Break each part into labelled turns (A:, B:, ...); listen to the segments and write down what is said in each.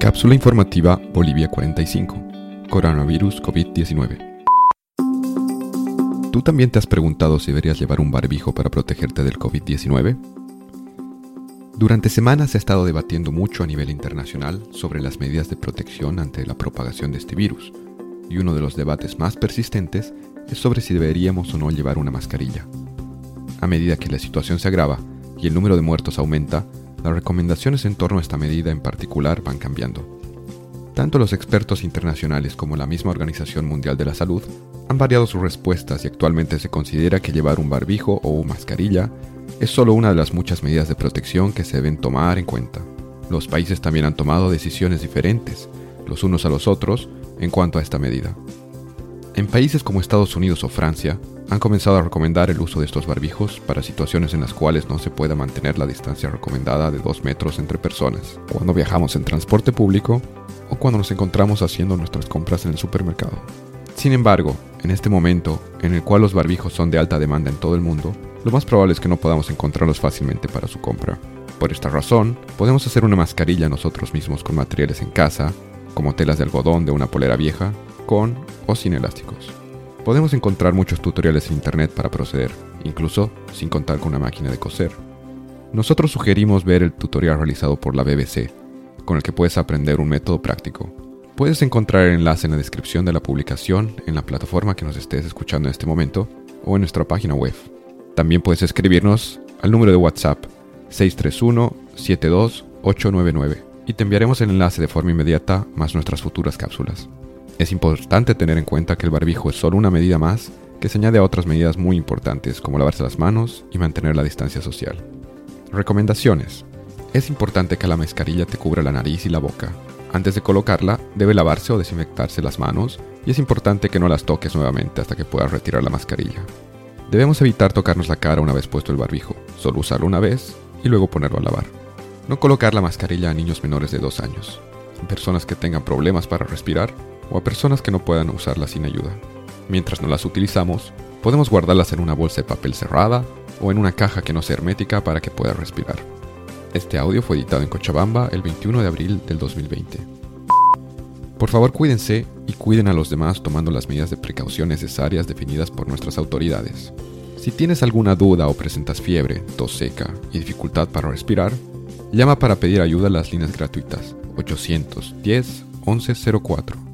A: Cápsula informativa Bolivia 45. Coronavirus COVID-19. ¿Tú también te has preguntado si deberías llevar un barbijo para protegerte del COVID-19? Durante semanas se ha estado debatiendo mucho a nivel internacional sobre las medidas de protección ante la propagación de este virus, y uno de los debates más persistentes es sobre si deberíamos o no llevar una mascarilla. A medida que la situación se agrava y el número de muertos aumenta, las recomendaciones en torno a esta medida en particular van cambiando. Tanto los expertos internacionales como la misma Organización Mundial de la Salud han variado sus respuestas y actualmente se considera que llevar un barbijo o mascarilla es solo una de las muchas medidas de protección que se deben tomar en cuenta. Los países también han tomado decisiones diferentes, los unos a los otros, en cuanto a esta medida. En países como Estados Unidos o Francia, han comenzado a recomendar el uso de estos barbijos para situaciones en las cuales no se pueda mantener la distancia recomendada de 2 metros entre personas, cuando viajamos en transporte público o cuando nos encontramos haciendo nuestras compras en el supermercado. Sin embargo, en este momento, en el cual los barbijos son de alta demanda en todo el mundo, lo más probable es que no podamos encontrarlos fácilmente para su compra. Por esta razón, podemos hacer una mascarilla nosotros mismos con materiales en casa, como telas de algodón de una polera vieja, con o sin elásticos. Podemos encontrar muchos tutoriales en internet para proceder, incluso sin contar con una máquina de coser. Nosotros sugerimos ver el tutorial realizado por la BBC, con el que puedes aprender un método práctico. Puedes encontrar el enlace en la descripción de la publicación en la plataforma que nos estés escuchando en este momento o en nuestra página web. También puedes escribirnos al número de WhatsApp 631-72899 y te enviaremos el enlace de forma inmediata más nuestras futuras cápsulas. Es importante tener en cuenta que el barbijo es solo una medida más que se añade a otras medidas muy importantes como lavarse las manos y mantener la distancia social. Recomendaciones. Es importante que la mascarilla te cubra la nariz y la boca. Antes de colocarla, debe lavarse o desinfectarse las manos y es importante que no las toques nuevamente hasta que puedas retirar la mascarilla. Debemos evitar tocarnos la cara una vez puesto el barbijo, solo usarlo una vez y luego ponerlo a lavar. No colocar la mascarilla a niños menores de 2 años, personas que tengan problemas para respirar o a personas que no puedan usarlas sin ayuda. Mientras no las utilizamos, podemos guardarlas en una bolsa de papel cerrada o en una caja que no sea hermética para que pueda respirar. Este audio fue editado en Cochabamba el 21 de abril del 2020. Por favor cuídense y cuiden a los demás tomando las medidas de precaución necesarias definidas por nuestras autoridades. Si tienes alguna duda o presentas fiebre, tos seca y dificultad para respirar, llama para pedir ayuda a las líneas gratuitas 810 1104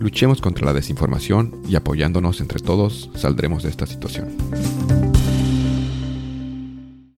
A: Luchemos contra la desinformación y apoyándonos entre todos saldremos de esta situación.